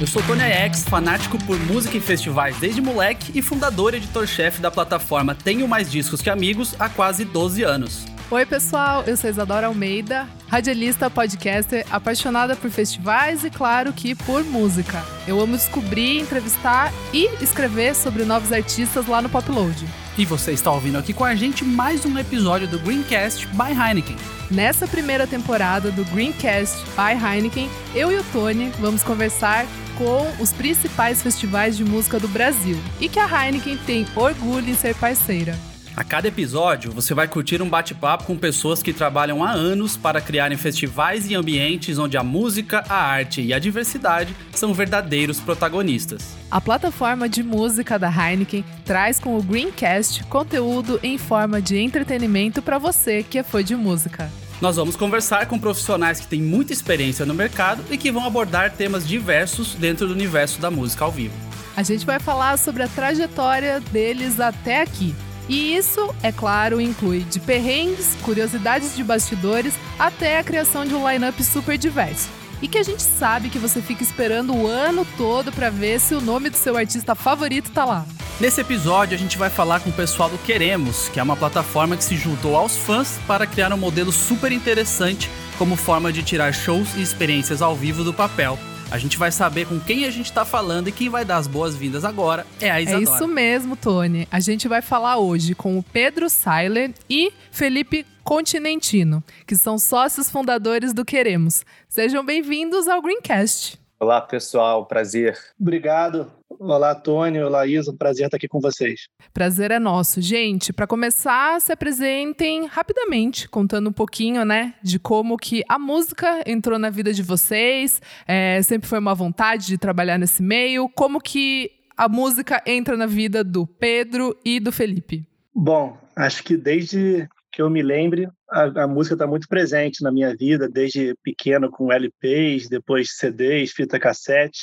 Eu sou Tony X, fanático por música e festivais desde moleque e fundador e editor-chefe da plataforma Tenho Mais Discos Que Amigos há quase 12 anos. Oi, pessoal, eu sou Isadora Almeida, radialista, podcaster, apaixonada por festivais e, claro, que por música. Eu amo descobrir, entrevistar e escrever sobre novos artistas lá no Popload. E você está ouvindo aqui com a gente mais um episódio do Greencast by Heineken. Nessa primeira temporada do Greencast by Heineken, eu e o Tony vamos conversar com os principais festivais de música do Brasil e que a Heineken tem orgulho em ser parceira. A cada episódio, você vai curtir um bate-papo com pessoas que trabalham há anos para criarem festivais e ambientes onde a música, a arte e a diversidade são verdadeiros protagonistas. A plataforma de música da Heineken traz com o Greencast conteúdo em forma de entretenimento para você que é fã de música. Nós vamos conversar com profissionais que têm muita experiência no mercado e que vão abordar temas diversos dentro do universo da música ao vivo. A gente vai falar sobre a trajetória deles até aqui e isso, é claro, inclui de perrengues, curiosidades de bastidores, até a criação de um line-up super diverso. E que a gente sabe que você fica esperando o ano todo para ver se o nome do seu artista favorito tá lá. Nesse episódio, a gente vai falar com o pessoal do Queremos, que é uma plataforma que se juntou aos fãs para criar um modelo super interessante como forma de tirar shows e experiências ao vivo do papel a gente vai saber com quem a gente está falando e quem vai dar as boas-vindas agora é a Isadora. É isso mesmo, Tony. A gente vai falar hoje com o Pedro Seiler e Felipe Continentino, que são sócios fundadores do Queremos. Sejam bem-vindos ao Greencast. Olá, pessoal. Prazer. Obrigado. Olá, Tony. Olá, Isa. Prazer estar aqui com vocês. Prazer é nosso. Gente, para começar, se apresentem rapidamente, contando um pouquinho, né, de como que a música entrou na vida de vocês. É, sempre foi uma vontade de trabalhar nesse meio. Como que a música entra na vida do Pedro e do Felipe? Bom, acho que desde que eu me lembre, a, a música está muito presente na minha vida, desde pequeno com LPs, depois CDs, fita cassete,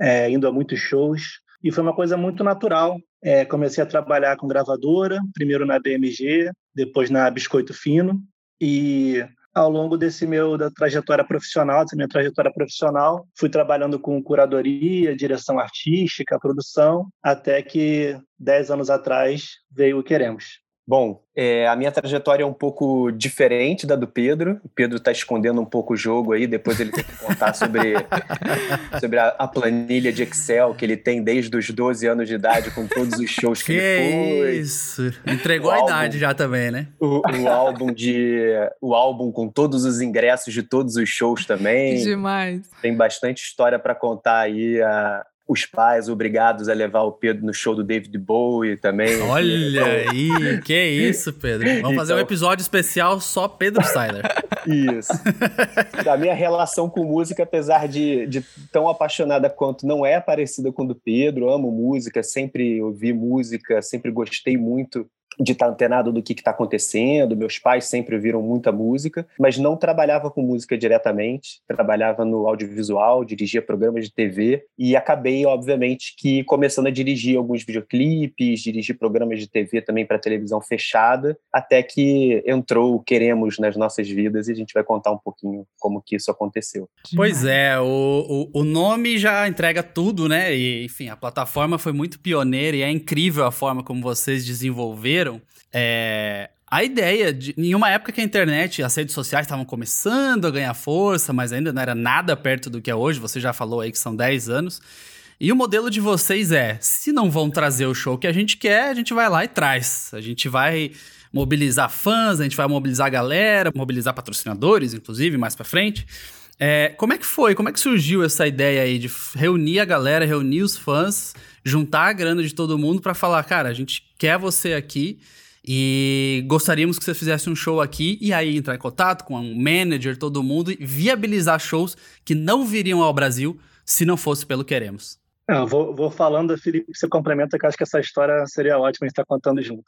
é, indo a muitos shows. E foi uma coisa muito natural. É, comecei a trabalhar com gravadora, primeiro na BMG, depois na Biscoito Fino. E ao longo desse meu da trajetória profissional, dessa minha trajetória profissional, fui trabalhando com curadoria, direção artística, produção, até que dez anos atrás veio o Queremos. Bom, é, a minha trajetória é um pouco diferente da do Pedro. O Pedro está escondendo um pouco o jogo aí, depois ele tem que contar sobre, sobre a, a, planilha de Excel que ele tem desde os 12 anos de idade, com todos os shows que, que ele foi. Isso! Entregou o a álbum, idade já também, né? O, o, álbum de. O álbum com todos os ingressos de todos os shows também. Demais. Tem bastante história para contar aí. A, os pais obrigados a levar o Pedro no show do David Bowie também. Olha aí, que isso, Pedro. Vamos então... fazer um então- episódio especial só Pedro Styler. Isso. A minha relação com música, apesar de, de tão apaixonada quanto, não é parecida com a do Pedro. Amo música, sempre ouvi música, sempre gostei muito de estar antenado do que está acontecendo. Meus pais sempre ouviram muita música, mas não trabalhava com música diretamente. Trabalhava no audiovisual, dirigia programas de TV e acabei, obviamente, que começando a dirigir alguns videoclipes, dirigir programas de TV também para televisão fechada, até que entrou o Queremos nas nossas vidas e a gente vai contar um pouquinho como que isso aconteceu. Pois é, o, o, o nome já entrega tudo, né? E, enfim, a plataforma foi muito pioneira e é incrível a forma como vocês desenvolveram é, a ideia de. Em uma época que a internet, as redes sociais estavam começando a ganhar força, mas ainda não era nada perto do que é hoje, você já falou aí que são 10 anos. E o modelo de vocês é: se não vão trazer o show que a gente quer, a gente vai lá e traz. A gente vai mobilizar fãs, a gente vai mobilizar a galera, mobilizar patrocinadores, inclusive, mais para frente. É, como é que foi? Como é que surgiu essa ideia aí de reunir a galera, reunir os fãs, juntar a grana de todo mundo para falar, cara, a gente quer você aqui e gostaríamos que você fizesse um show aqui e aí entrar em contato com um manager, todo mundo e viabilizar shows que não viriam ao Brasil se não fosse pelo Queremos. Não, vou, vou, falando, Felipe, você complementa, que acho que essa história seria ótima a gente estar tá contando junto.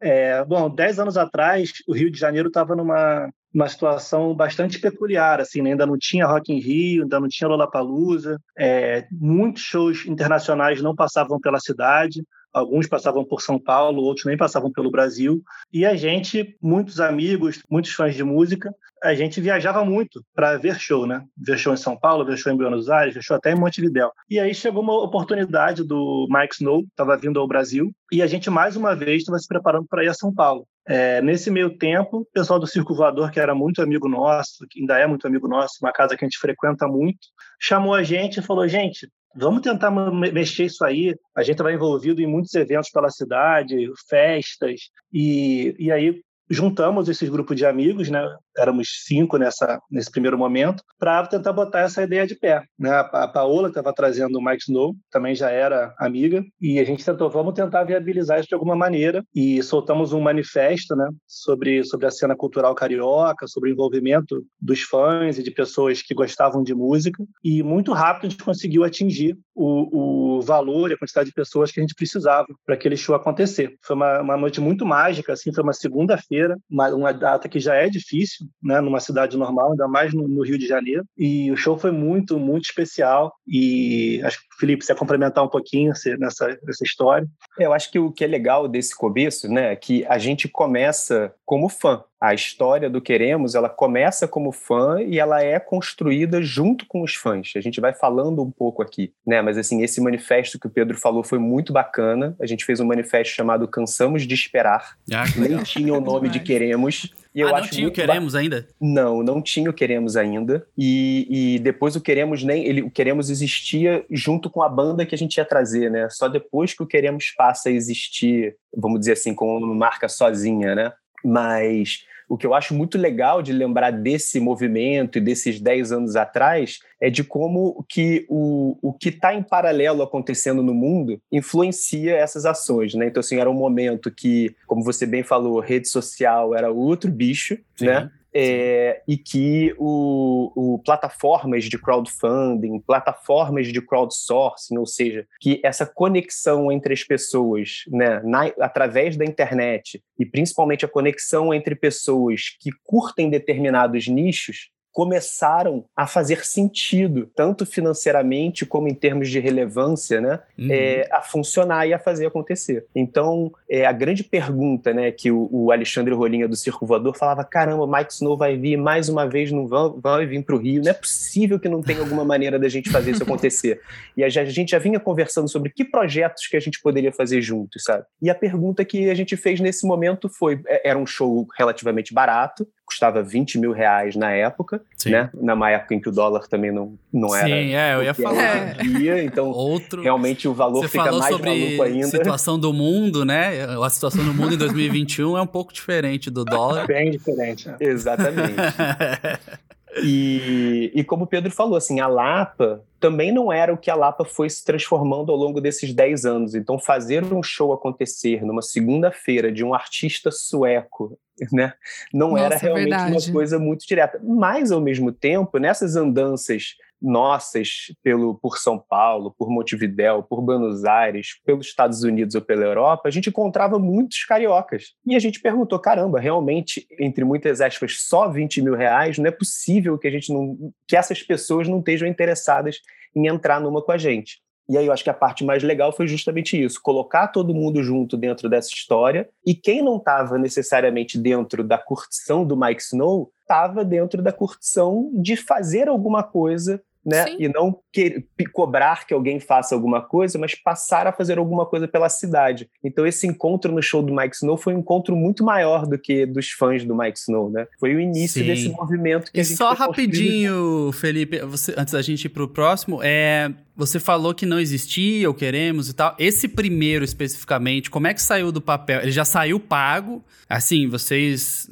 É, bom, dez anos atrás, o Rio de Janeiro estava numa, numa situação bastante peculiar, assim, né? ainda não tinha Rock in Rio, ainda não tinha Lollapalooza, é, muitos shows internacionais não passavam pela cidade, Alguns passavam por São Paulo, outros nem passavam pelo Brasil. E a gente, muitos amigos, muitos fãs de música, a gente viajava muito para ver show, né? Ver show em São Paulo, ver show em Buenos Aires, ver show até em Montevidéu. E aí chegou uma oportunidade do Mike Snow, estava vindo ao Brasil, e a gente mais uma vez estava se preparando para ir a São Paulo. É, nesse meio tempo, o pessoal do Circo Voador, que era muito amigo nosso, que ainda é muito amigo nosso, uma casa que a gente frequenta muito, chamou a gente e falou: gente, vamos tentar mexer isso aí. A gente vai envolvido em muitos eventos pela cidade, festas, e, e aí juntamos esses grupos de amigos, né? Éramos cinco nessa nesse primeiro momento para tentar botar essa ideia de pé, né? A, Paola estava trazendo o Mike Snow, também já era amiga, e a gente tentou, vamos tentar viabilizar isso de alguma maneira e soltamos um manifesto, né? Sobre sobre a cena cultural carioca, sobre o envolvimento dos fãs e de pessoas que gostavam de música e muito rápido a gente conseguiu atingir o, o valor e a quantidade de pessoas que a gente precisava para aquele show acontecer. Foi uma, uma noite muito mágica, assim, foi uma segunda-feira feira uma, uma, data que já é difícil, né, numa cidade normal, ainda mais no, no, Rio de Janeiro. E o show foi muito, muito especial. E acho que, Felipe, você ia complementar um pouquinho nessa, nessa história. É, eu acho que o que é legal desse começo, né, é que a gente começa como fã a história do Queremos, ela começa como fã e ela é construída junto com os fãs. A gente vai falando um pouco aqui, né? Mas assim, esse manifesto que o Pedro falou foi muito bacana. A gente fez um manifesto chamado Cansamos de Esperar. Ah, Nem tinha o nome de Queremos. E eu ah, não acho tinha o Queremos ba... ainda? Não, não tinha o Queremos ainda. E, e depois o Queremos nem. Ele, o Queremos existia junto com a banda que a gente ia trazer, né? Só depois que o Queremos passa a existir, vamos dizer assim, com uma marca sozinha, né? Mas o que eu acho muito legal de lembrar desse movimento e desses 10 anos atrás é de como que o, o que está em paralelo acontecendo no mundo influencia essas ações, né? Então, assim, era um momento que, como você bem falou, rede social era outro bicho, Sim. né? É, e que o, o, plataformas de crowdfunding, plataformas de crowdsourcing, ou seja, que essa conexão entre as pessoas, né, na, através da internet, e principalmente a conexão entre pessoas que curtem determinados nichos, começaram a fazer sentido, tanto financeiramente como em termos de relevância, né, uhum. é, a funcionar e a fazer acontecer. Então, é, a grande pergunta né, que o, o Alexandre Rolinha do Circo Voador falava: caramba, Mike Snow vai vir mais uma vez, não vai, vai vir para o Rio, não é possível que não tenha alguma maneira da gente fazer isso acontecer. E a, a gente já vinha conversando sobre que projetos que a gente poderia fazer juntos, sabe? E a pergunta que a gente fez nesse momento foi: é, era um show relativamente barato, custava 20 mil reais na época, Sim. né? Na época em que o dólar também não, não era. Sim, é, eu ia falar. Dia, então, Outro... realmente o valor Você fica mais sobre maluco ainda. A situação do mundo, né? A situação do mundo em 2021 é um pouco diferente do dólar. Bem diferente. Né? Exatamente. E, e como o Pedro falou, assim, a Lapa também não era o que a Lapa foi se transformando ao longo desses 10 anos. Então, fazer um show acontecer numa segunda-feira de um artista sueco, né, não Nossa, era realmente verdade. uma coisa muito direta. Mas, ao mesmo tempo, nessas andanças nossas pelo por São Paulo, por Montevidéu, por Buenos Aires, pelos Estados Unidos ou pela Europa, a gente encontrava muitos cariocas. E a gente perguntou, caramba, realmente, entre muitas aspas, só 20 mil reais, não é possível que a gente não, que essas pessoas não estejam interessadas em entrar numa com a gente. E aí eu acho que a parte mais legal foi justamente isso, colocar todo mundo junto dentro dessa história e quem não estava necessariamente dentro da curtição do Mike Snow, estava dentro da curtição de fazer alguma coisa né? Sim. E não que, cobrar que alguém faça alguma coisa, mas passar a fazer alguma coisa pela cidade. Então esse encontro no show do Mike Snow foi um encontro muito maior do que dos fãs do Mike Snow, né? Foi o início Sim. desse movimento que e a gente só rapidinho, Felipe, você, antes da gente ir pro próximo, é você falou que não existia, ou queremos e tal. Esse primeiro especificamente, como é que saiu do papel? Ele já saiu pago? Assim, vocês.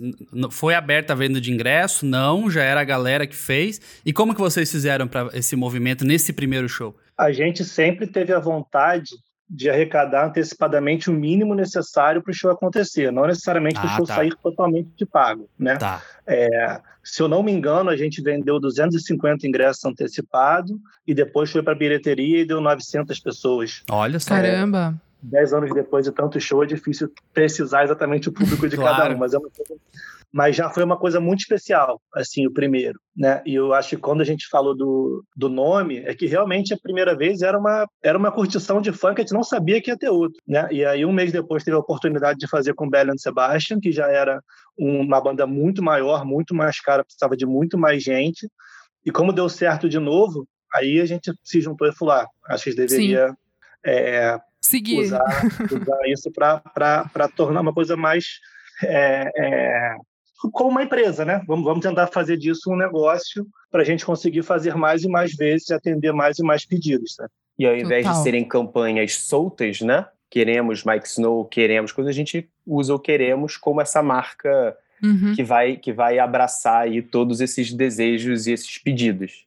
Foi aberta a venda de ingresso? Não, já era a galera que fez. E como que vocês fizeram para esse movimento nesse primeiro show? A gente sempre teve a vontade de arrecadar antecipadamente o mínimo necessário para o show acontecer, não necessariamente ah, o show tá. sair totalmente de pago, né? Tá. É, se eu não me engano, a gente vendeu 250 ingressos antecipados e depois foi para a bilheteria e deu 900 pessoas. Olha só. Caramba! dez anos depois de tanto show, é difícil precisar exatamente o público de claro. cada um, mas é uma coisa mas já foi uma coisa muito especial, assim, o primeiro, né? E eu acho que quando a gente falou do, do nome, é que realmente a primeira vez era uma, era uma curtição de funk que a gente não sabia que ia ter outro, né? E aí um mês depois teve a oportunidade de fazer com Bell and Sebastian, que já era uma banda muito maior, muito mais cara, precisava de muito mais gente. E como deu certo de novo, aí a gente se juntou e falou, ah, acho que deveria é, Seguir. Usar, usar isso para tornar uma coisa mais é, é, como uma empresa, né? Vamos, vamos tentar fazer disso um negócio para a gente conseguir fazer mais e mais vezes, atender mais e mais pedidos. Né? E ao invés Total. de serem campanhas soltas, né? Queremos Mike Snow, queremos coisa, a gente usa o queremos como essa marca uhum. que vai que vai abraçar aí todos esses desejos e esses pedidos.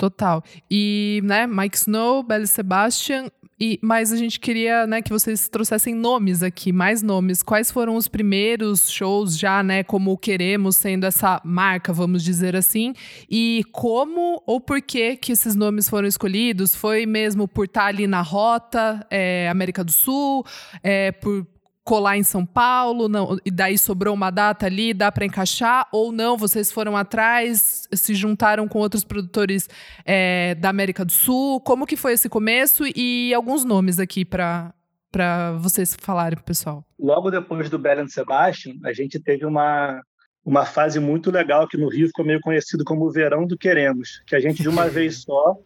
Total. E, né, Mike Snow, Belly Sebastian, e, mas a gente queria, né, que vocês trouxessem nomes aqui, mais nomes. Quais foram os primeiros shows já, né, como queremos, sendo essa marca, vamos dizer assim, e como ou por que que esses nomes foram escolhidos? Foi mesmo por estar ali na rota, é, América do Sul, é, por colar em São Paulo, não, e daí sobrou uma data ali, dá para encaixar, ou não, vocês foram atrás, se juntaram com outros produtores é, da América do Sul, como que foi esse começo e alguns nomes aqui para para vocês falarem pro pessoal. Logo depois do Belen Sebastian, a gente teve uma uma fase muito legal que no Rio ficou meio conhecido como o Verão do Queremos, que a gente de uma vez só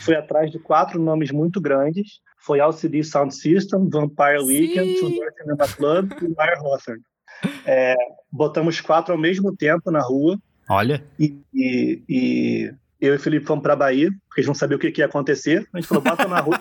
foi atrás de quatro nomes muito grandes foi LCD Sound System, Vampire Sim. Weekend, Tudor Cinema Club e Myer Hawthorne. É, botamos quatro ao mesmo tempo na rua. Olha. E, e, e eu e o Felipe fomos para Bahia, porque a gente não sabia o que, que ia acontecer. A gente falou, bota na rua.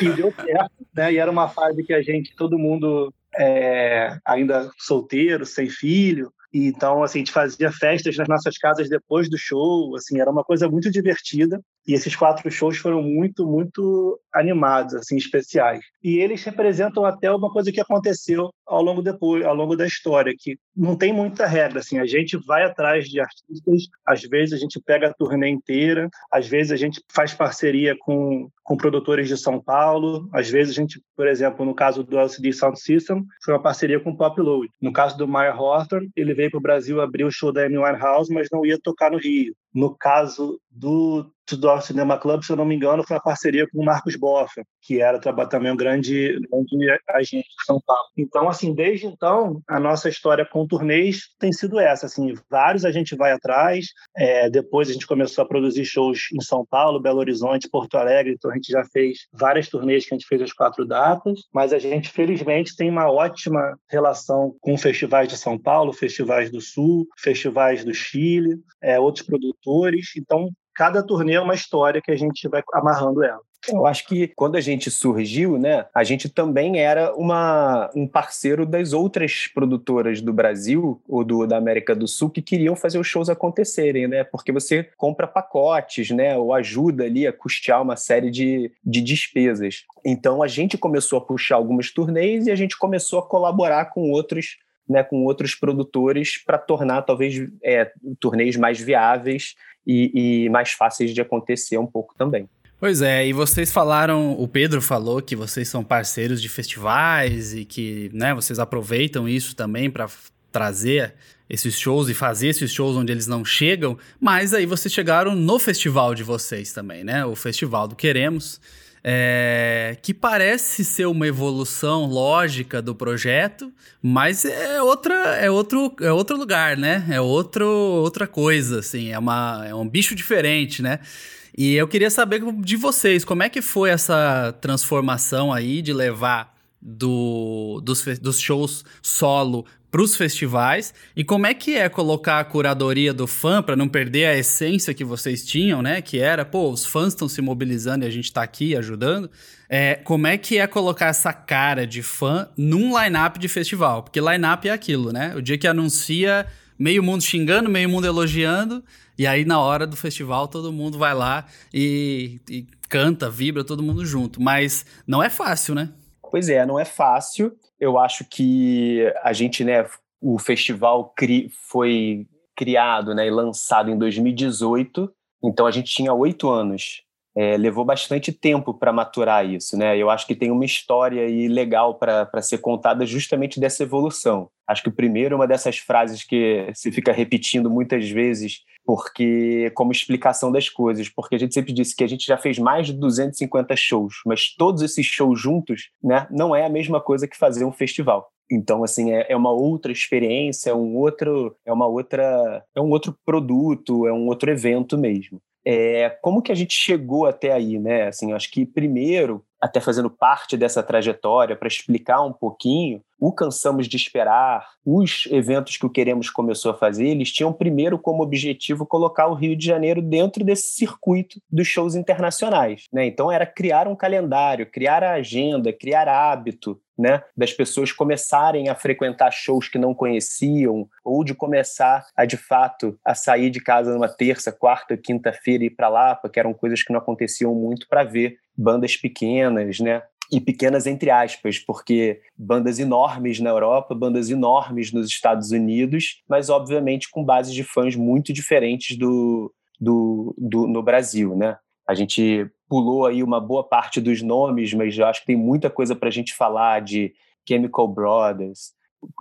e deu certo, né? E era uma fase que a gente, todo mundo é, ainda solteiro, sem filho, então, assim, a gente fazia festas nas nossas casas depois do show, assim, era uma coisa muito divertida. E esses quatro shows foram muito, muito animados, assim, especiais. E eles representam até uma coisa que aconteceu ao longo depois, ao longo da história, que não tem muita regra, assim, a gente vai atrás de artistas, às vezes a gente pega a turnê inteira, às vezes a gente faz parceria com, com produtores de São Paulo, às vezes a gente, por exemplo, no caso do LCD Sound System, foi uma parceria com o Pop Load. No caso do Meyer Hawthorne, ele veio para o Brasil abrir o show da Amy Winehouse, mas não ia tocar no Rio. No caso do Tudor Cinema Club, se eu não me engano, foi a parceria com o Marcos Boffa, que era também um grande, grande agente de São Paulo. Então, assim, desde então, a nossa história com turnês tem sido essa. Assim, vários a gente vai atrás. É, depois a gente começou a produzir shows em São Paulo, Belo Horizonte, Porto Alegre. Então, a gente já fez várias turnês que a gente fez as quatro datas. Mas a gente, felizmente, tem uma ótima relação com festivais de São Paulo, festivais do Sul, festivais do Chile, é, outros produtores. Então, cada turnê é uma história que a gente vai amarrando ela. Eu acho que quando a gente surgiu, né, a gente também era uma, um parceiro das outras produtoras do Brasil ou do, da América do Sul que queriam fazer os shows acontecerem, né? Porque você compra pacotes, né, ou ajuda ali a custear uma série de, de despesas. Então a gente começou a puxar algumas turnês e a gente começou a colaborar com outros né, com outros produtores para tornar talvez é, turnês mais viáveis e, e mais fáceis de acontecer um pouco também. Pois é, e vocês falaram, o Pedro falou que vocês são parceiros de festivais e que, né, vocês aproveitam isso também para trazer esses shows e fazer esses shows onde eles não chegam, mas aí vocês chegaram no festival de vocês também, né? O Festival do Queremos, é, que parece ser uma evolução lógica do projeto, mas é outra, é outro, é outro lugar, né? É outro, outra coisa, assim, é, uma, é um bicho diferente, né? E eu queria saber de vocês, como é que foi essa transformação aí de levar do, dos, dos shows solo para os festivais e como é que é colocar a curadoria do fã para não perder a essência que vocês tinham, né? Que era, pô, os fãs estão se mobilizando e a gente está aqui ajudando. É, como é que é colocar essa cara de fã num line-up de festival? Porque line-up é aquilo, né? O dia que anuncia meio mundo xingando, meio mundo elogiando, e aí na hora do festival todo mundo vai lá e, e canta, vibra, todo mundo junto. Mas não é fácil, né? Pois é, não é fácil. Eu acho que a gente, né, o festival cri foi criado né, e lançado em 2018, então a gente tinha oito anos é, levou bastante tempo para maturar isso, né? Eu acho que tem uma história aí legal para ser contada justamente dessa evolução. Acho que o primeiro, uma dessas frases que se fica repetindo muitas vezes, porque como explicação das coisas, porque a gente sempre disse que a gente já fez mais de 250 shows, mas todos esses shows juntos, né, não é a mesma coisa que fazer um festival. Então, assim, é, é uma outra experiência, é um outro, é uma outra, é um outro produto, é um outro evento mesmo. É, como que a gente chegou até aí, né? Assim, acho que primeiro, até fazendo parte dessa trajetória, para explicar um pouquinho, o Cansamos de Esperar, os eventos que o Queremos começou a fazer, eles tinham primeiro como objetivo colocar o Rio de Janeiro dentro desse circuito dos shows internacionais. Né? Então era criar um calendário, criar a agenda, criar hábito, né, das pessoas começarem a frequentar shows que não conheciam ou de começar a de fato a sair de casa numa terça, quarta, quinta-feira e ir para lá, porque eram coisas que não aconteciam muito para ver bandas pequenas, né? E pequenas entre aspas, porque bandas enormes na Europa, bandas enormes nos Estados Unidos, mas obviamente com bases de fãs muito diferentes do, do, do no Brasil, né? A gente pulou aí uma boa parte dos nomes, mas eu acho que tem muita coisa para a gente falar de Chemical Brothers,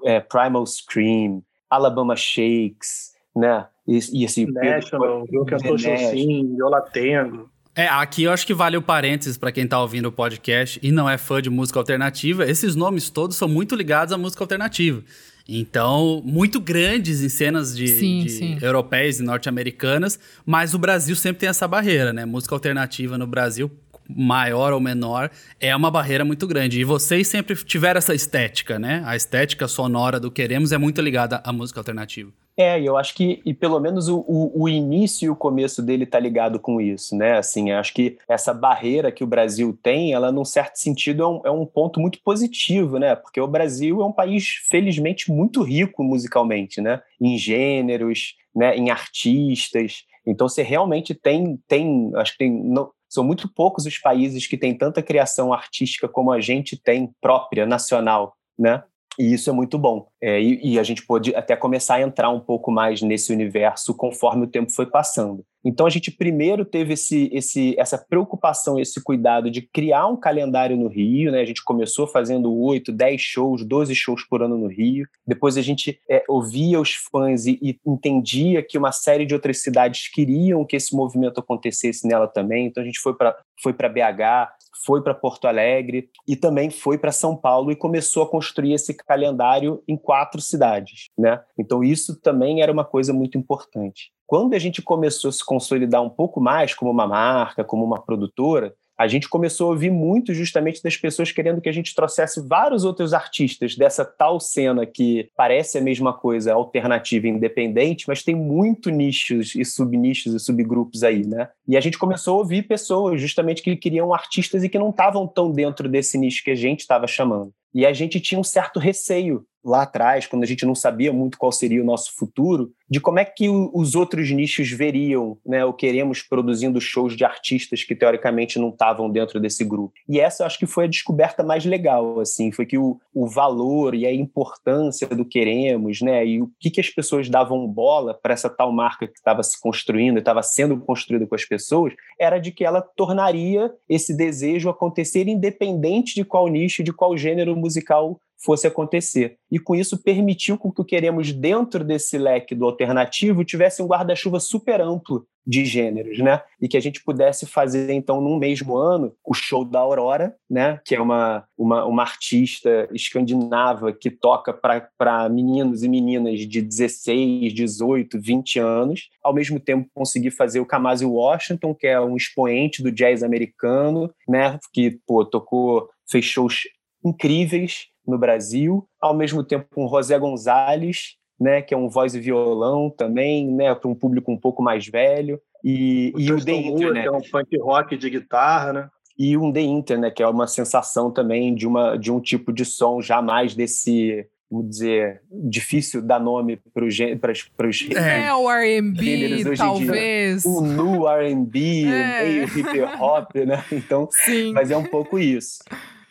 é, Primal Scream, Alabama Shakes, né? E, e assim, National, Pedro, Cantor Sim, Yola Tengo. É, aqui eu acho que vale o parênteses para quem tá ouvindo o podcast e não é fã de música alternativa. Esses nomes todos são muito ligados à música alternativa. Então, muito grandes em cenas de, sim, de sim. europeias e norte-americanas, mas o Brasil sempre tem essa barreira, né? Música alternativa no Brasil, maior ou menor, é uma barreira muito grande. E vocês sempre tiveram essa estética, né? A estética sonora do Queremos é muito ligada à música alternativa. É, eu acho que, e pelo menos o, o, o, início e o começo dele tá ligado com isso, né? Assim, acho que essa barreira que o Brasil tem, ela, num certo sentido, é um, é um ponto muito positivo, né? Porque o Brasil é um país, felizmente, muito rico musicalmente, né? Em gêneros, né? em artistas. Então, você realmente tem, tem acho que tem. São muito poucos os países que têm tanta criação artística como a gente tem própria, nacional, né? E isso é muito bom. É, e, e, a gente pôde até começar a entrar um pouco mais nesse universo conforme o tempo foi passando. Então a gente primeiro teve esse, esse, essa preocupação, esse cuidado de criar um calendário no Rio. Né? A gente começou fazendo oito, dez shows, 12 shows por ano no Rio. Depois a gente é, ouvia os fãs e, e entendia que uma série de outras cidades queriam que esse movimento acontecesse nela também. Então a gente foi para foi BH, foi para Porto Alegre e também foi para São Paulo e começou a construir esse calendário em quatro cidades, né? Então isso também era uma coisa muito importante. Quando a gente começou a se consolidar um pouco mais como uma marca, como uma produtora, a gente começou a ouvir muito justamente das pessoas querendo que a gente trouxesse vários outros artistas dessa tal cena que parece a mesma coisa, alternativa independente, mas tem muito nichos e subnichos e subgrupos aí, né? E a gente começou a ouvir pessoas justamente que queriam artistas e que não estavam tão dentro desse nicho que a gente estava chamando. E a gente tinha um certo receio lá atrás, quando a gente não sabia muito qual seria o nosso futuro, de como é que os outros nichos veriam, né, o queremos produzindo shows de artistas que teoricamente não estavam dentro desse grupo. E essa eu acho que foi a descoberta mais legal, assim, foi que o, o valor e a importância do queremos, né, e o que, que as pessoas davam bola para essa tal marca que estava se construindo, estava sendo construída com as pessoas, era de que ela tornaria esse desejo acontecer independente de qual nicho, de qual gênero musical fosse acontecer. E com isso permitiu que o que queremos dentro desse leque do alternativo tivesse um guarda-chuva super amplo de gêneros, né? E que a gente pudesse fazer, então, num mesmo ano, o show da Aurora, né? Que é uma, uma, uma artista escandinava que toca para meninos e meninas de 16, 18, 20 anos, ao mesmo tempo conseguir fazer o Kamasi Washington, que é um expoente do jazz americano, né? Que, pô, tocou, fez shows incríveis no Brasil, ao mesmo tempo com José Gonzalez, né, que é um voz e violão também, né, para um público um pouco mais velho, e o, e o The Internet. Que é um punk rock de guitarra, né? E um The Internet, que é uma sensação também de, uma, de um tipo de som jamais desse vamos dizer, difícil dar nome para os É, o R&B, talvez. O nu R&B, é. meio hip hop, né? Então, Sim. mas é um pouco isso.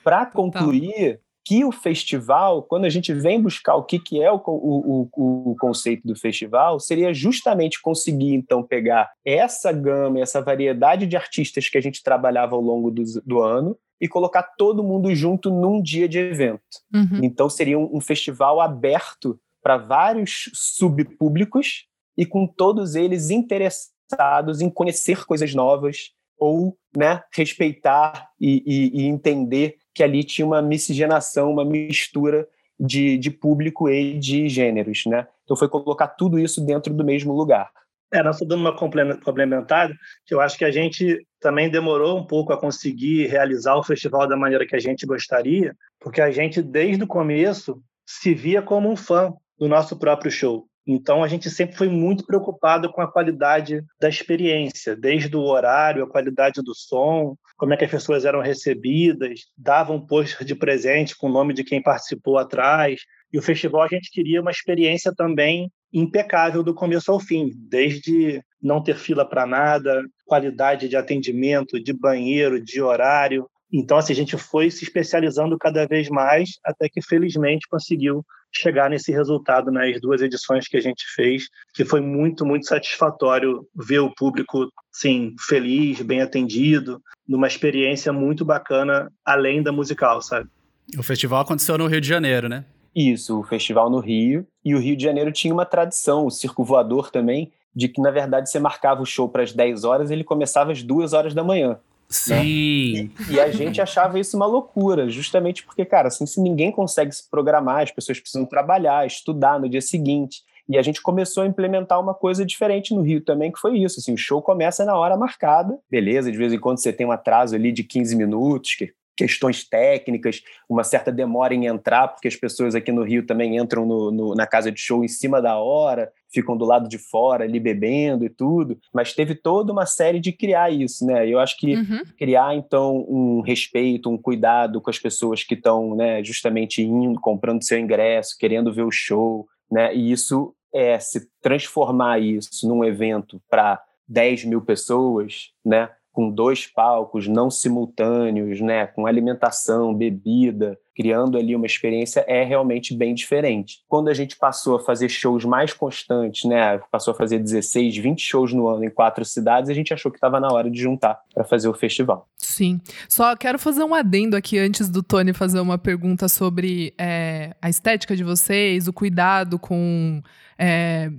Para concluir, que o festival, quando a gente vem buscar o que, que é o, o, o, conceito do festival, seria justamente conseguir, então, pegar essa gama, essa variedade de artistas que a gente trabalhava ao longo do, do ano e colocar todo mundo junto num dia de evento. Uhum. Então, seria um, um festival aberto para vários subpúblicos e com todos eles interessados em conhecer coisas novas ou né, respeitar e, e, e entender que ali tinha uma miscigenação, uma mistura de, de público e de gêneros, né? Então foi colocar tudo isso dentro do mesmo lugar. É, nós dando uma complementar, que eu acho que a gente também demorou um pouco a conseguir realizar o festival da maneira que a gente gostaria, porque a gente, desde o começo, se via como um fã do nosso próprio show. Então a gente sempre foi muito preocupado com a qualidade da experiência, desde o horário, a qualidade do som, como é que as pessoas eram recebidas, davam pôster de presente com o nome de quem participou atrás. E o festival a gente queria uma experiência também impecável do começo ao fim, desde não ter fila para nada, qualidade de atendimento, de banheiro, de horário. Então, assim, a gente foi se especializando cada vez mais até que, felizmente, conseguiu chegar nesse resultado nas duas edições que a gente fez, que foi muito, muito satisfatório ver o público, sim, feliz, bem atendido, numa experiência muito bacana, além da musical, sabe? O festival aconteceu no Rio de Janeiro, né? Isso, o festival no Rio. E o Rio de Janeiro tinha uma tradição, o Circo Voador também, de que, na verdade, você marcava o show para as 10 horas e ele começava às 2 horas da manhã. Sim. Né? E, e, a gente achava isso uma loucura, justamente porque, cara, assim, se ninguém consegue se programar, as pessoas precisam trabalhar, estudar no dia seguinte. E a gente começou a implementar uma coisa diferente no Rio também, que foi isso. Assim, o show começa na hora marcada, beleza, de vez em quando você tem um atraso ali de 15 minutos, que questões técnicas, uma certa demora em entrar, porque as pessoas aqui no Rio também entram no, no, na casa de show em cima da hora, ficam do lado de fora ali bebendo e tudo, mas teve toda uma série de criar isso, né? Eu acho que uhum. criar então um respeito, um cuidado com as pessoas que estão, né, justamente indo, comprando seu ingresso, querendo ver o show, né? E isso é se transformar isso num evento para 10 mil pessoas, né? Com dois palcos não simultâneos, né, com alimentação, bebida, criando ali uma experiência é realmente bem diferente. Quando a gente passou a fazer shows mais constantes, né, passou a fazer 16, 20 shows no ano em quatro cidades, a gente achou que estava na hora de juntar para fazer o festival. Sim. Só quero fazer um adendo aqui antes do Tony fazer uma pergunta sobre é, a estética de vocês, o cuidado com é,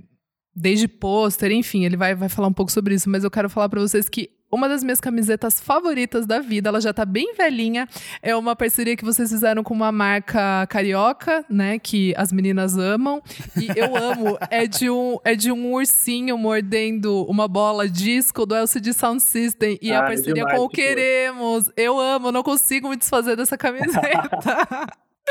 desde pôster, enfim, ele vai, vai falar um pouco sobre isso, mas eu quero falar para vocês que uma das minhas camisetas favoritas da vida, ela já tá bem velhinha. É uma parceria que vocês fizeram com uma marca carioca, né? Que as meninas amam. E eu amo. É de um, é de um ursinho mordendo uma bola disco do LCD Sound System. E ah, a parceria demais, com o Queremos. Eu amo, não consigo me desfazer dessa camiseta.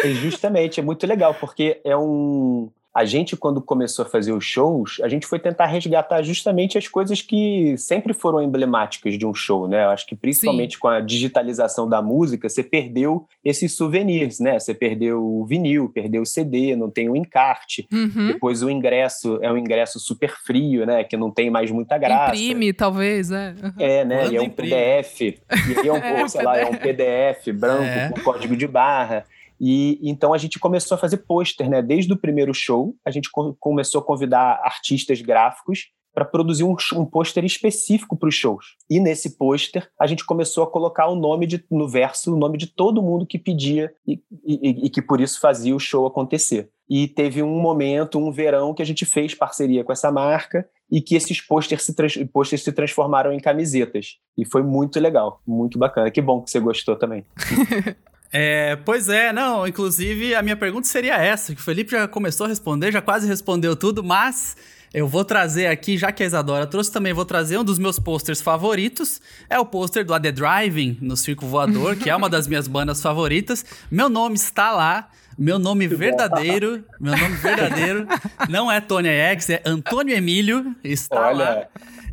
Justamente, é muito legal, porque é um a gente, quando começou a fazer os shows, a gente foi tentar resgatar justamente as coisas que sempre foram emblemáticas de um show, né? Eu acho que principalmente Sim. com a digitalização da música, você perdeu esses souvenirs, né? Você perdeu o vinil, perdeu o CD, não tem o encarte. Uhum. Depois o ingresso é um ingresso super frio, né? Que não tem mais muita graça. Imprime, talvez, é. Uhum. É, né? e é um imprime. PDF. E é um, é, sei lá, é um PDF branco é. com código de barra. E então a gente começou a fazer pôster, né? Desde o primeiro show, a gente começou a convidar artistas gráficos para produzir um, um pôster específico para os shows. E nesse pôster, a gente começou a colocar o nome de, no verso, o nome de todo mundo que pedia e, e, e que por isso fazia o show acontecer. E teve um momento, um verão, que a gente fez parceria com essa marca e que esses pôsteres se, trans, se transformaram em camisetas. E foi muito legal, muito bacana. Que bom que você gostou também. É, pois é, não, inclusive a minha pergunta seria essa, que o Felipe já começou a responder, já quase respondeu tudo, mas eu vou trazer aqui, já que a Isadora trouxe também, vou trazer um dos meus posters favoritos, é o pôster do A The Driving, no Circo Voador, que é uma das minhas bandas favoritas. Meu nome está lá, meu nome verdadeiro, meu nome verdadeiro não é Tony X, é Antônio Emílio, está Olha. lá.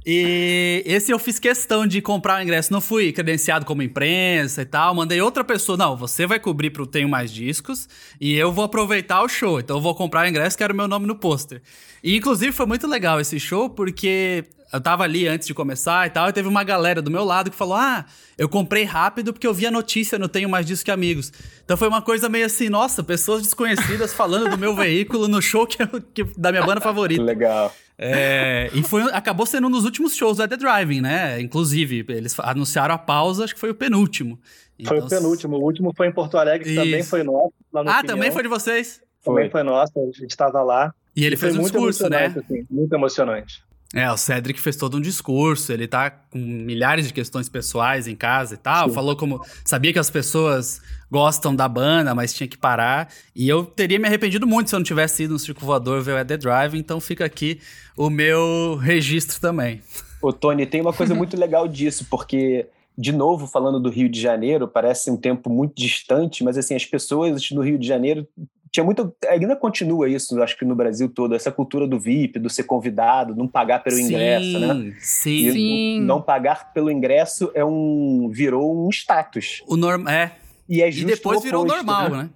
E esse eu fiz questão de comprar o ingresso. Não fui credenciado como imprensa e tal. Mandei outra pessoa. Não, você vai cobrir pro Tenho Mais Discos e eu vou aproveitar o show. Então eu vou comprar o ingresso, quero meu nome no pôster. E inclusive foi muito legal esse show porque eu tava ali antes de começar e tal, e teve uma galera do meu lado que falou: Ah, eu comprei rápido porque eu vi a notícia, não tenho mais disso que amigos. Então foi uma coisa meio assim, nossa, pessoas desconhecidas falando do meu veículo no show que, que da minha banda favorita. Legal. É, e foi, acabou sendo um dos últimos shows da The Driving, né? Inclusive, eles anunciaram a pausa, acho que foi o penúltimo. Foi então, o penúltimo. O último foi em Porto Alegre, que isso. também foi nosso. ah, Opinião. também foi de vocês? Também foi, foi nosso, a gente estava lá. E ele e fez um discurso, né? Assim, muito emocionante. É, o Cedric fez todo um discurso, ele tá com milhares de questões pessoais em casa e tal, Sim. falou como sabia que as pessoas gostam da banda, mas tinha que parar, e eu teria me arrependido muito se eu não tivesse ido no Circo Voador ver o The Drive, então fica aqui o meu registro também. Ô Tony, tem uma coisa muito legal disso, porque de novo falando do Rio de Janeiro, parece um tempo muito distante, mas assim, as pessoas do Rio de Janeiro tinha muito. Ainda continua isso, acho que no Brasil todo, essa cultura do VIP, do ser convidado, não pagar pelo sim, ingresso, né? Sim, e sim. Não pagar pelo ingresso é um. virou um status. O norm, é. E, é justo e depois oposto, virou normal, né? né?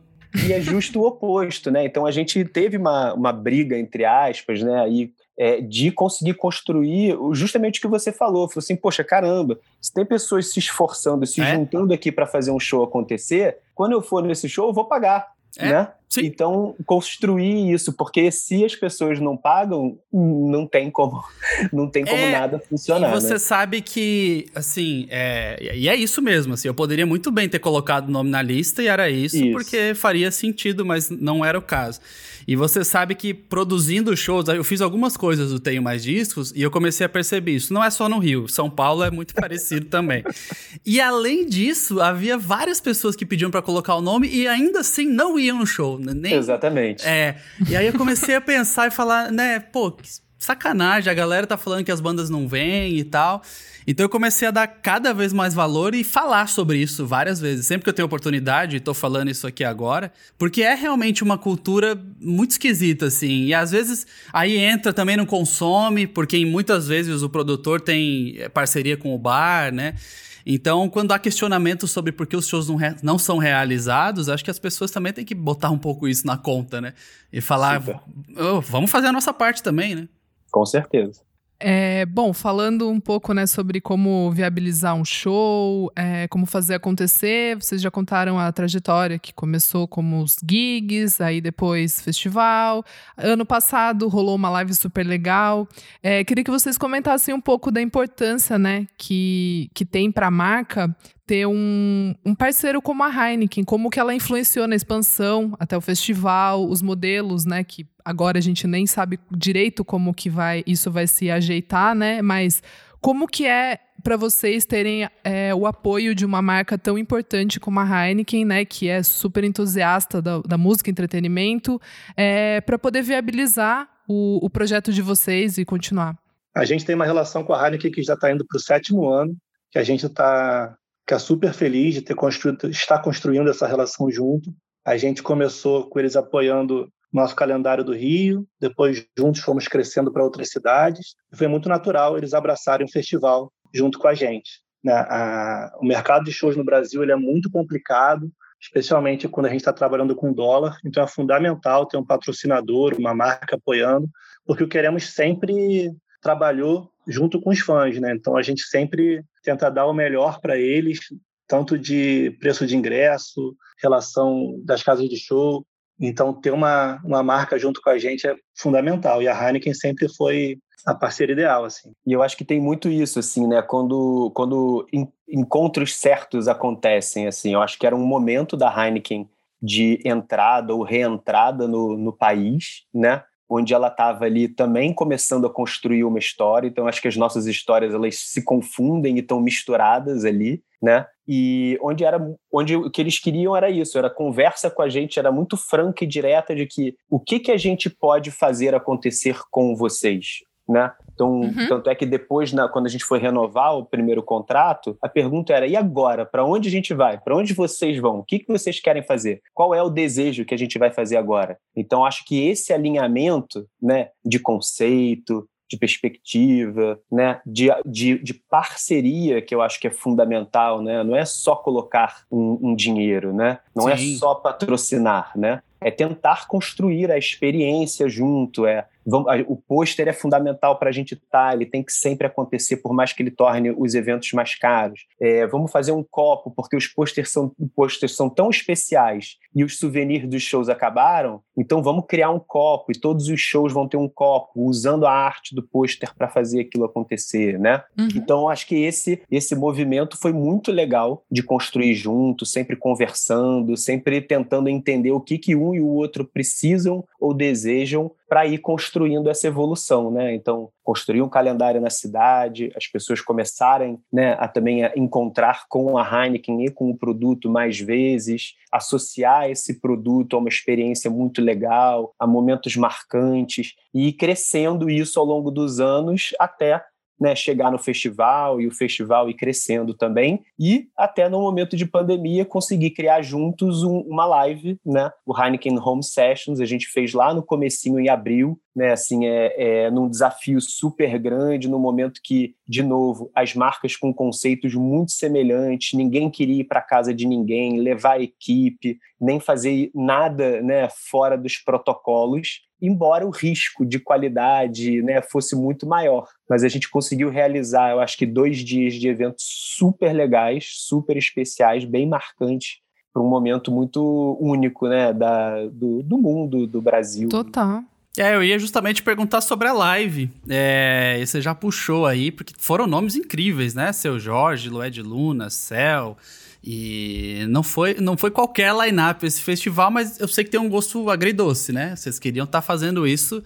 E é justo o oposto, né? Então a gente teve uma, uma briga, entre aspas, né? Aí, é, de conseguir construir justamente o que você falou. Falou assim, poxa, caramba, se tem pessoas se esforçando, se é? juntando aqui para fazer um show acontecer, quando eu for nesse show, eu vou pagar. É, né? Sim. Então, construir isso, porque se as pessoas não pagam, não tem como, não tem como é, nada funcionar. E você né? sabe que, assim, é, e é isso mesmo, assim, eu poderia muito bem ter colocado o nome na lista e era isso, isso, porque faria sentido, mas não era o caso. E você sabe que produzindo shows, eu fiz algumas coisas do Tenho Mais Discos e eu comecei a perceber isso. Não é só no Rio, São Paulo é muito parecido também. E além disso, havia várias pessoas que pediam para colocar o nome e ainda assim não iam no show. Né? Nem, Exatamente. É. E aí eu comecei a pensar e falar, né, pô, sacanagem, a galera tá falando que as bandas não vêm e tal. Então eu comecei a dar cada vez mais valor e falar sobre isso várias vezes. Sempre que eu tenho oportunidade, estou falando isso aqui agora, porque é realmente uma cultura muito esquisita, assim. E às vezes aí entra também no consome, porque muitas vezes o produtor tem eh, parceria com o bar, né? Então, quando há questionamento sobre por que os shows não, não são realizados, acho que as pessoas também têm que botar um pouco isso na conta, né? E falar, oh, vamos fazer a nossa parte também, né? Com certeza. É, bom, falando um pouco né, sobre como viabilizar um show, é, como fazer acontecer, vocês já contaram a trajetória que começou como os gigs, aí depois festival. Ano passado rolou uma live super legal. É, queria que vocês comentassem um pouco da importância né, que, que tem para a marca ter um, um parceiro como a Heineken, como que ela influenciou na expansão até o festival, os modelos, né, que agora a gente nem sabe direito como que vai isso vai se ajeitar, né, mas como que é para vocês terem é, o apoio de uma marca tão importante como a Heineken, né, que é super entusiasta da, da música entretenimento, é, para poder viabilizar o, o projeto de vocês e continuar? A gente tem uma relação com a Heineken que já está indo para o sétimo ano, que a gente está ficar super feliz de ter construído, estar construindo essa relação junto. A gente começou com eles apoiando nosso calendário do Rio, depois juntos fomos crescendo para outras cidades. Foi muito natural eles abraçarem o festival junto com a gente. Né? A, o mercado de shows no Brasil ele é muito complicado, especialmente quando a gente está trabalhando com dólar. Então é fundamental ter um patrocinador, uma marca apoiando, porque o Queremos sempre trabalhou junto com os fãs, né? Então a gente sempre tenta dar o melhor para eles, tanto de preço de ingresso, relação das casas de show. Então ter uma, uma marca junto com a gente é fundamental e a Heineken sempre foi a parceira ideal assim. E eu acho que tem muito isso assim, né? Quando quando encontros certos acontecem assim, eu acho que era um momento da Heineken de entrada ou reentrada no, no país, né? Onde ela estava ali também começando a construir uma história. Então acho que as nossas histórias elas se confundem e estão misturadas ali, né? E onde era onde o que eles queriam era isso, era conversa com a gente, era muito franca e direta de que o que que a gente pode fazer acontecer com vocês, né? Então, uhum. tanto é que depois, na, quando a gente foi renovar o primeiro contrato, a pergunta era: e agora? Para onde a gente vai? Para onde vocês vão? O que, que vocês querem fazer? Qual é o desejo que a gente vai fazer agora? Então, acho que esse alinhamento né, de conceito, de perspectiva, né? De, de, de, parceria, que eu acho que é fundamental, né? Não é só colocar um, um dinheiro, né? Não é Sim. é só patrocinar, né? É tentar construir a experiência junto, é o pôster é fundamental para a gente estar, tá, ele tem que sempre acontecer, por mais que ele torne os eventos mais caros. É, vamos fazer um copo, porque os pôsteres são, posters são tão especiais e os souvenirs dos shows acabaram, então vamos criar um copo e todos os shows vão ter um copo, usando a arte do pôster para fazer aquilo acontecer, né? Uhum. Então acho que esse, esse movimento foi muito legal de construir junto, sempre conversando, sempre tentando entender o que, que um e o outro precisam ou desejam para ir construindo essa evolução, né? Então, construir um calendário na cidade, as pessoas começarem né, a também a encontrar com a Heineken e com o produto mais vezes, associar esse produto a uma experiência muito legal, a momentos marcantes, e ir crescendo isso ao longo dos anos até né, chegar no festival e o festival ir crescendo também. E até no momento de pandemia conseguir criar juntos um, uma live, né, o Heineken Home Sessions, a gente fez lá no comecinho em abril, né, assim, é, é num desafio super grande, no momento que, de novo, as marcas com conceitos muito semelhantes, ninguém queria ir para casa de ninguém, levar a equipe, nem fazer nada, né, fora dos protocolos, embora o risco de qualidade né, fosse muito maior. Mas a gente conseguiu realizar, eu acho que dois dias de eventos super legais, super especiais, bem marcantes para um momento muito único né, da, do, do mundo, do Brasil. Total. É, eu ia justamente perguntar sobre a live. É, você já puxou aí, porque foram nomes incríveis, né? Seu Jorge, Lued Luna, Céu. E não foi, não foi qualquer line-up esse festival, mas eu sei que tem um gosto agridoce, né? Vocês queriam estar tá fazendo isso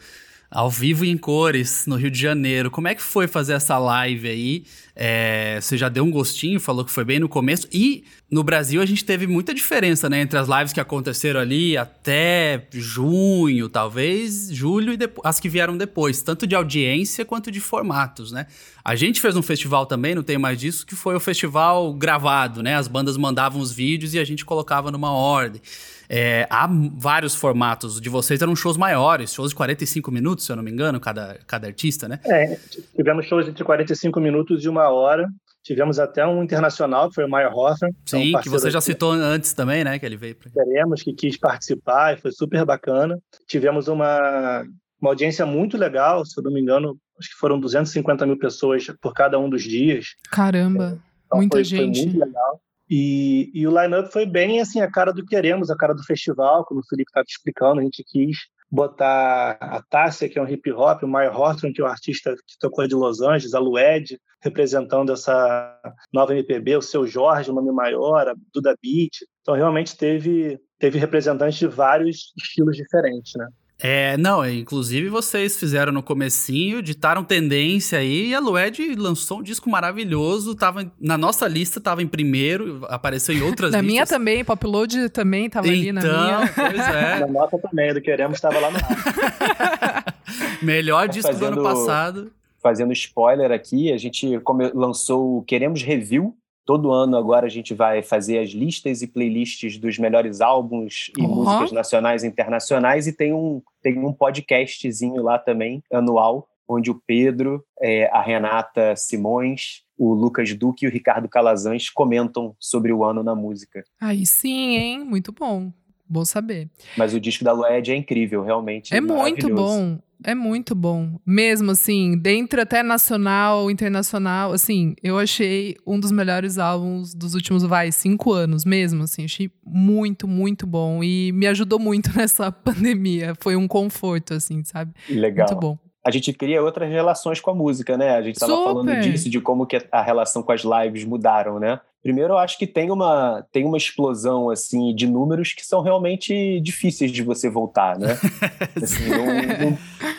ao vivo em cores no Rio de Janeiro. Como é que foi fazer essa live aí? É, você já deu um gostinho, falou que foi bem no começo. E no Brasil a gente teve muita diferença, né? Entre as lives que aconteceram ali até junho, talvez, julho e as que vieram depois, tanto de audiência quanto de formatos, né? A gente fez um festival também, não tem mais disso, que foi o festival gravado, né? As bandas mandavam os vídeos e a gente colocava numa ordem. É, há vários formatos. De vocês eram shows maiores, shows de 45 minutos, se eu não me engano, cada, cada artista, né? É, tivemos shows entre 45 minutos e uma hora. Tivemos até um internacional, que foi o Meyer Hoffman. É Sim, um que você já citou antes também, né? Que ele veio pra... Teremos, que quis participar e foi super bacana. Tivemos uma, uma audiência muito legal, se eu não me engano, acho que foram 250 mil pessoas por cada um dos dias. Caramba, então, muita foi, gente. Foi muito legal. E, e o line-up foi bem assim, a cara do Queremos, a cara do festival, como o Felipe estava explicando, a gente quis botar a Tássia, que é um hip hop, o Maya Horton, que é um artista que tocou de Los Angeles, a Lued, representando essa nova MPB, o seu Jorge, o nome maior, a Duda Beat. Então, realmente teve, teve representantes de vários estilos diferentes, né? É, não, é, inclusive vocês fizeram no comecinho, ditaram tendência aí, e a Lued lançou um disco maravilhoso, tava na nossa lista, tava em primeiro, apareceu em outras na listas. Na minha também, Popload também tava então, ali na então, minha. pois é. na nossa também, do Queremos estava lá no Melhor disco fazendo, do ano passado. Fazendo spoiler aqui, a gente lançou o Queremos Review, Todo ano agora a gente vai fazer as listas e playlists dos melhores álbuns e uhum. músicas nacionais e internacionais e tem um, tem um podcastzinho lá também, anual, onde o Pedro, é, a Renata Simões, o Lucas Duque e o Ricardo Calazans comentam sobre o ano na música. Aí sim, hein? Muito bom. Bom saber. Mas o disco da Lued é incrível, realmente. É muito bom. É muito bom. Mesmo assim, dentro até nacional, internacional, assim, eu achei um dos melhores álbuns dos últimos, vai, cinco anos mesmo, assim. Achei muito, muito bom. E me ajudou muito nessa pandemia. Foi um conforto, assim, sabe? Legal. Muito bom a gente cria outras relações com a música, né? A gente estava falando disso, de como que a relação com as lives mudaram, né? Primeiro, eu acho que tem uma, tem uma explosão assim de números que são realmente difíceis de você voltar, né? assim, não,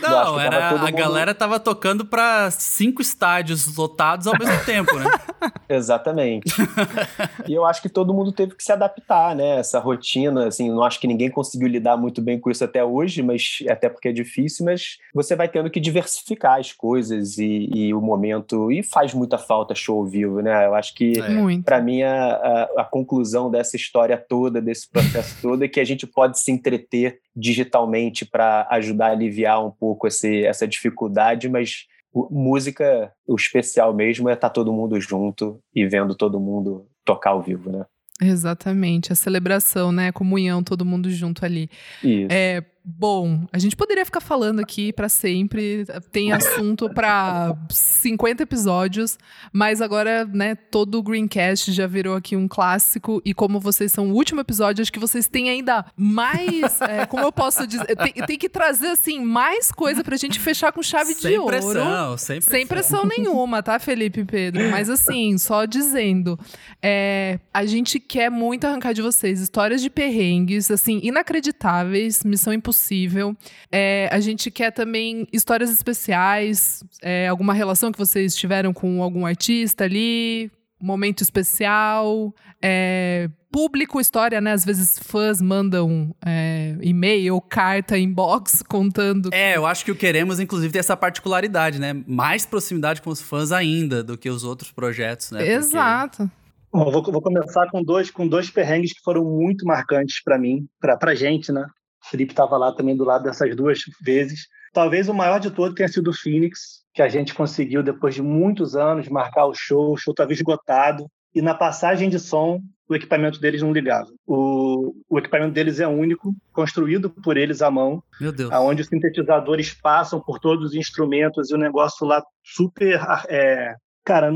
não, não era, a mundo... galera tava tocando para cinco estádios lotados ao mesmo tempo, né? Exatamente. e eu acho que todo mundo teve que se adaptar, né? Essa rotina, assim, não acho que ninguém conseguiu lidar muito bem com isso até hoje, mas até porque é difícil, mas você vai tendo que diversificar as coisas e, e o momento e faz muita falta show ao vivo, né? Eu acho que é para mim, a, a, a, conclusão dessa história toda, desse processo todo, é que a gente pode se entreter digitalmente para ajudar a aliviar um pouco esse, essa dificuldade, mas música, o especial mesmo é estar tá todo mundo junto e vendo todo mundo tocar ao vivo, né? Exatamente, a celebração, né? A comunhão, todo mundo junto ali. Isso. É, Bom, a gente poderia ficar falando aqui para sempre, tem assunto para 50 episódios, mas agora, né, todo o Greencast já virou aqui um clássico e como vocês são o último episódio, acho que vocês têm ainda mais, é, como eu posso dizer, tem, tem, que trazer assim mais coisa pra gente fechar com chave sem de pressão, ouro. Sem pressão, sem pressão nenhuma, tá, Felipe e Pedro? Mas assim, só dizendo, é, a gente quer muito arrancar de vocês histórias de perrengues, assim, inacreditáveis, missão impossível possível. É, a gente quer também histórias especiais, é, alguma relação que vocês tiveram com algum artista ali, momento especial, é, público, história, né? Às vezes fãs mandam é, e-mail, carta, inbox contando. É, eu acho que o Queremos, inclusive, tem essa particularidade, né? Mais proximidade com os fãs ainda do que os outros projetos, né? Exato. Porque... Bom, vou, vou, começar com dois, com dois perrengues que foram muito marcantes para mim, para a gente, né? O Felipe estava lá também do lado dessas duas vezes. Talvez o maior de todos tenha sido o Phoenix, que a gente conseguiu, depois de muitos anos, marcar o show. O show estava esgotado. E na passagem de som, o equipamento deles não ligava. O, o equipamento deles é único, construído por eles à mão. Meu Deus. Onde os sintetizadores passam por todos os instrumentos e o negócio lá super. É, cara,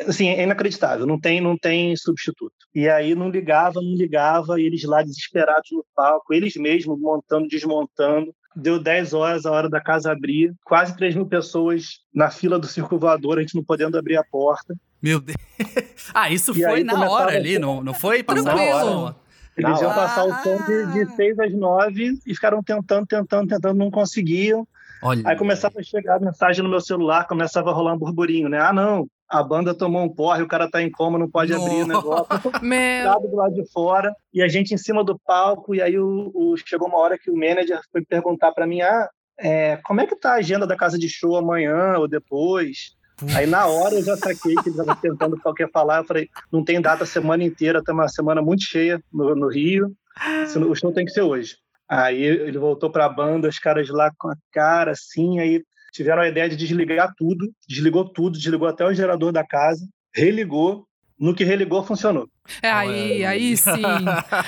assim, é inacreditável, não tem, não tem substituto. E aí não ligava, não ligava, e eles lá desesperados no palco, eles mesmos montando, desmontando. Deu 10 horas, a hora da casa abrir, quase 3 mil pessoas na fila do circo voador, a gente não podendo abrir a porta. Meu Deus. Ah, isso e foi na hora ali, não, não foi passar hora. Não. Eles iam passar o som de, de 6 às 9 e ficaram tentando, tentando, tentando, não conseguiam. Olha. Aí começava a chegar a mensagem no meu celular, começava a rolar um burburinho, né? Ah, não, a banda tomou um porre, o cara tá em coma, não pode Nossa. abrir o negócio. Meu. do lado de fora, e a gente em cima do palco, e aí o, o chegou uma hora que o manager foi perguntar para mim, ah, é, como é que tá a agenda da casa de show amanhã ou depois? Aí na hora eu já saquei que ele estava tentando qualquer falar, eu falei, não tem data a semana inteira, tem uma semana muito cheia no, no Rio, o show tem que ser hoje. Aí ele voltou para a banda, os caras lá com a cara assim, aí tiveram a ideia de desligar tudo, desligou tudo, desligou até o gerador da casa, religou, no que religou funcionou. É, aí, aí sim,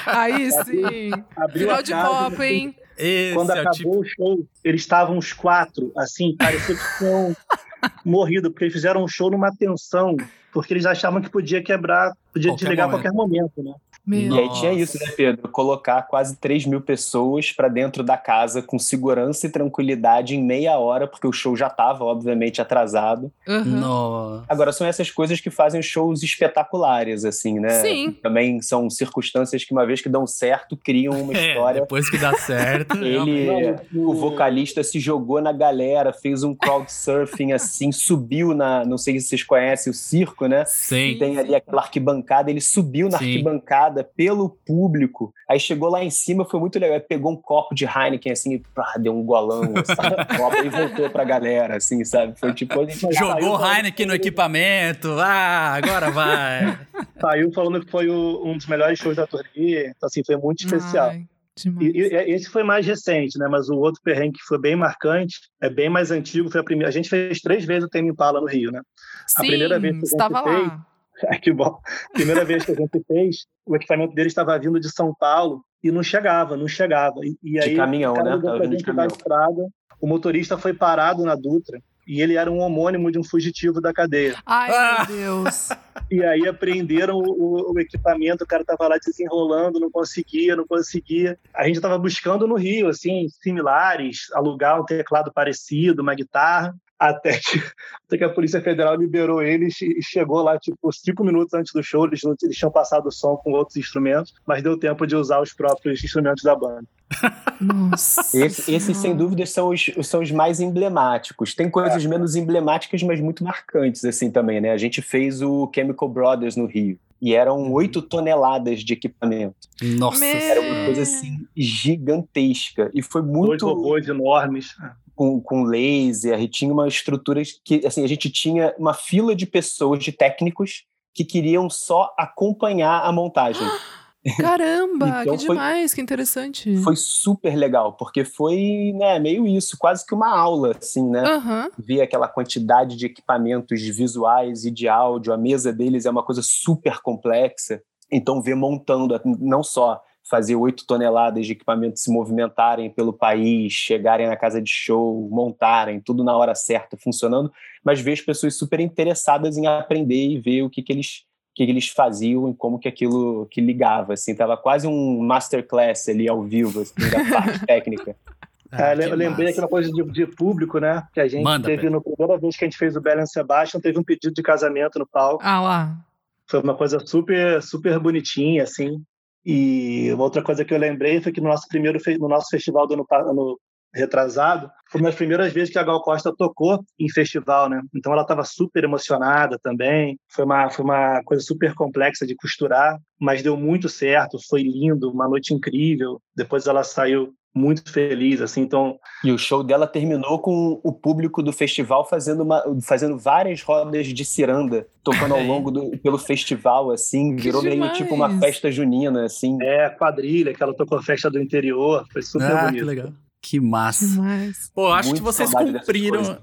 aí sim. Abriu Final de pop, hein? Esse Quando é acabou tipo... o show, eles estavam os quatro, assim, parecia que tinham morrido, porque eles fizeram um show numa tensão, porque eles achavam que podia quebrar, podia qualquer desligar momento. a qualquer momento, né? Meu e aí tinha isso, né, Pedro? Colocar quase 3 mil pessoas para dentro da casa com segurança e tranquilidade em meia hora, porque o show já estava, obviamente, atrasado. Uhum. Agora, são essas coisas que fazem shows espetaculares, assim, né? Sim. Também são circunstâncias que, uma vez que dão certo, criam uma é, história. depois que dá certo. Ele, o vocalista se jogou na galera, fez um crowdsurfing assim, subiu na. Não sei se vocês conhecem o circo, né? Sim. Tem ali aquela arquibancada, ele subiu na Sim. arquibancada pelo público. Aí chegou lá em cima, foi muito legal. Pegou um copo de Heineken, assim, e pá, deu um golão, assim, copo, e voltou pra galera, assim, sabe? Foi tipo, a gente Jogou Heineken no equipamento, ah, agora vai. Saiu falando que foi o, um dos melhores shows da turnê, então, assim, foi muito especial. Ai. E, e, esse foi mais recente, né? Mas o outro perrengue que foi bem marcante, é bem mais antigo, foi a primeira. A gente fez três vezes o Tame Impala no Rio, né? Sim, a primeira vez que a gente estava fez, lá. que bom. Primeira vez que a gente fez, o equipamento dele estava vindo de São Paulo e não chegava, não chegava. E, e aí, de caminhão, né? Tava gente da estrada, o motorista foi parado na Dutra e ele era um homônimo de um fugitivo da cadeia. Ai, ah! meu Deus! E aí apreenderam o, o, equipamento, o cara tava lá desenrolando, não conseguia, não conseguia. A gente estava buscando no Rio, assim, similares, alugar um teclado parecido, uma guitarra até que, até que a Polícia Federal liberou eles e chegou lá, tipo, cinco minutos antes do show. Eles, eles tinham passado o som com outros instrumentos, mas deu tempo de usar os próprios instrumentos da banda. Nossa. Esse, esses, sem dúvida, são os, são os mais emblemáticos. Tem coisas é. menos emblemáticas, mas muito marcantes, assim, também, né? A gente fez o Chemical Brothers no Rio. E eram oito toneladas de equipamento. Nossa! Era uma coisa, assim, gigantesca. E foi muito... Dois robôs enormes com, com laser, e tinha uma estrutura que, assim, a gente tinha uma fila de pessoas, de técnicos, que queriam só acompanhar a montagem. Caramba, então que foi, demais, que interessante. Foi super legal, porque foi né, meio isso, quase que uma aula, assim, né? Uhum. Ver aquela quantidade de equipamentos visuais e de áudio, a mesa deles é uma coisa super complexa. Então, ver montando não só fazer oito toneladas de equipamento se movimentarem pelo país, chegarem na casa de show, montarem, tudo na hora certa, funcionando, mas ver as pessoas super interessadas em aprender e ver o que, que eles que eles faziam e como que aquilo que ligava, assim, tava quase um masterclass ali ao vivo, assim, da parte técnica. Ah, eu lembrei aquela coisa de, de, público, né? Que a gente Manda, teve na primeira vez que a gente fez o Belen Sebastian, teve um pedido de casamento no palco. Ah lá. Foi uma coisa super, super bonitinha, assim. E outra coisa que eu lembrei foi que no nosso primeiro no nosso festival do ano, ano retrasado, foi uma das primeiras vezes que a Gal Costa tocou em festival, né? Então ela estava super emocionada também. Foi uma, foi uma coisa super complexa de costurar, mas deu muito certo, foi lindo, uma noite incrível. Depois ela saiu muito feliz, assim, então... E o show dela terminou com o público do festival fazendo, uma, fazendo várias rodas de ciranda, tocando ao longo do, pelo festival, assim, virou meio tipo uma festa junina, assim. É, quadrilha, que ela tocou a festa do interior, foi super ah, bonito. que legal. Que massa. Demais. Pô, acho Muito que vocês cumpriram...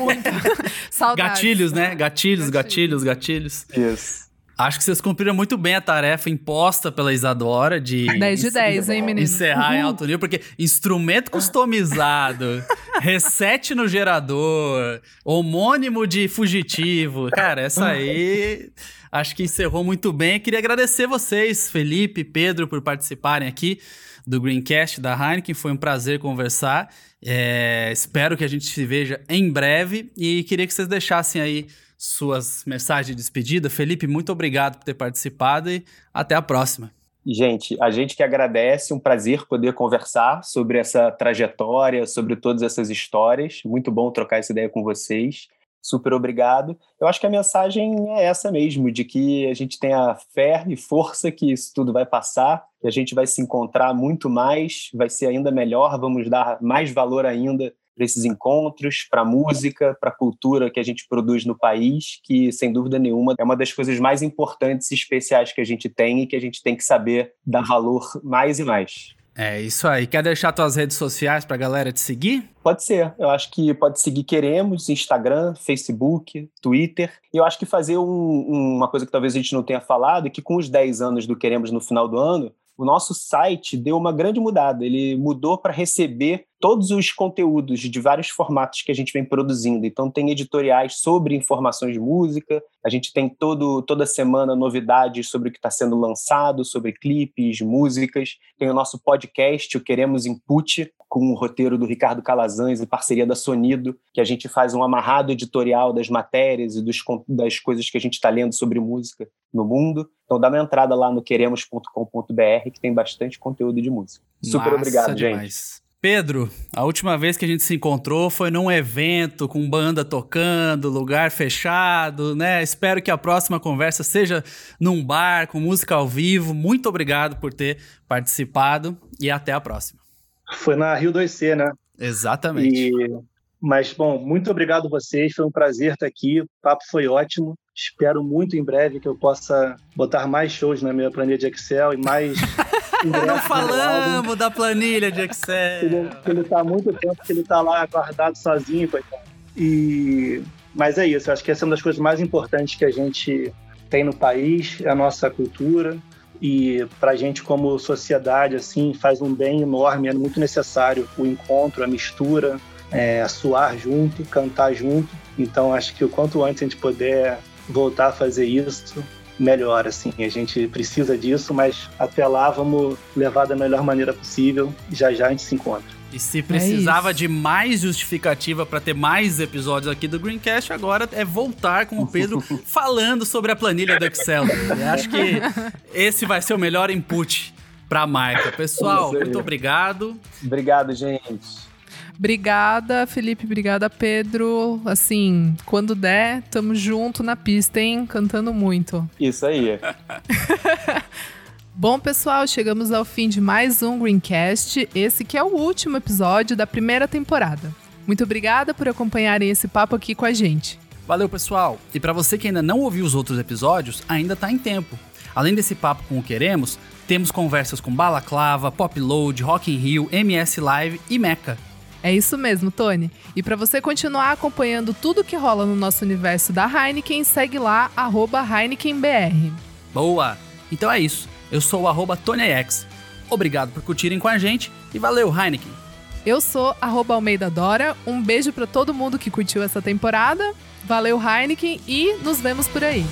Muito. Gatilhos, né? Gatilhos, gatilhos, gatilhos. Isso. Acho que vocês cumpriram muito bem a tarefa imposta pela Isadora de. 10 de 10, hein, menino? Encerrar uhum. em alto nível, porque instrumento customizado, reset no gerador, homônimo de fugitivo. Cara, essa aí acho que encerrou muito bem. Queria agradecer vocês, Felipe, Pedro, por participarem aqui do Greencast da Heineken. Foi um prazer conversar. É, espero que a gente se veja em breve e queria que vocês deixassem aí suas mensagens de despedida. Felipe, muito obrigado por ter participado e até a próxima. Gente, a gente que agradece, um prazer poder conversar sobre essa trajetória, sobre todas essas histórias. Muito bom trocar essa ideia com vocês. Super obrigado. Eu acho que a mensagem é essa mesmo, de que a gente tenha fé e força que isso tudo vai passar, que a gente vai se encontrar muito mais, vai ser ainda melhor, vamos dar mais valor ainda para esses encontros, para a música, para a cultura que a gente produz no país, que sem dúvida nenhuma é uma das coisas mais importantes e especiais que a gente tem e que a gente tem que saber dar valor mais e mais. É isso aí. Quer deixar tuas redes sociais para a galera te seguir? Pode ser. Eu acho que pode seguir Queremos, Instagram, Facebook, Twitter. E eu acho que fazer um, uma coisa que talvez a gente não tenha falado, é que com os 10 anos do Queremos no final do ano, o nosso site deu uma grande mudada. Ele mudou para receber todos os conteúdos de vários formatos que a gente vem produzindo. Então, tem editoriais sobre informações de música, a gente tem todo, toda semana novidades sobre o que está sendo lançado, sobre clipes, músicas. Tem o nosso podcast, o Queremos Input, com o roteiro do Ricardo Calazans em parceria da Sonido, que a gente faz um amarrado editorial das matérias e dos, das coisas que a gente está lendo sobre música no mundo. Então dá uma entrada lá no queremos.com.br que tem bastante conteúdo de música. Super Massa obrigado, demais. gente. Pedro, a última vez que a gente se encontrou foi num evento com banda tocando, lugar fechado, né? Espero que a próxima conversa seja num bar com música ao vivo. Muito obrigado por ter participado e até a próxima. Foi na Rio 2C, né? Exatamente. E... Mas, bom, muito obrigado a vocês. Foi um prazer estar aqui. O papo foi ótimo. Espero muito em breve que eu possa botar mais shows na minha planilha de Excel e mais. Não falamos da planilha de Excel. Ele, ele tá há muito tempo que ele está lá guardado sozinho, coitado. E... Mas é isso. Acho que essa é uma das coisas mais importantes que a gente tem no país, é a nossa cultura e para a gente como sociedade assim faz um bem enorme, é muito necessário o encontro, a mistura, é, suar junto, cantar junto. Então acho que o quanto antes a gente puder voltar a fazer isso, melhor assim. A gente precisa disso, mas até lá vamos levar da melhor maneira possível. Já já a gente se encontra. E se precisava é de mais justificativa para ter mais episódios aqui do Greencast, agora é voltar com o Pedro falando sobre a planilha do Excel. Eu acho que esse vai ser o melhor input para a marca. Pessoal, muito obrigado. Obrigado, gente. Obrigada, Felipe. Obrigada, Pedro. Assim, quando der, tamo junto na pista, hein? Cantando muito. Isso aí. Bom, pessoal, chegamos ao fim de mais um Greencast, esse que é o último episódio da primeira temporada. Muito obrigada por acompanharem esse papo aqui com a gente. Valeu, pessoal. E para você que ainda não ouviu os outros episódios, ainda tá em tempo. Além desse papo com o Queremos, temos conversas com Balaclava, Popload, Rock in Rio, MS Live e Meca. É isso mesmo, Tony. E para você continuar acompanhando tudo que rola no nosso universo da Heineken, segue lá, HeinekenBR. Boa! Então é isso. Eu sou o arroba TonyX. Obrigado por curtirem com a gente e valeu, Heineken! Eu sou arroba Almeida Dora. Um beijo para todo mundo que curtiu essa temporada. Valeu, Heineken, e nos vemos por aí.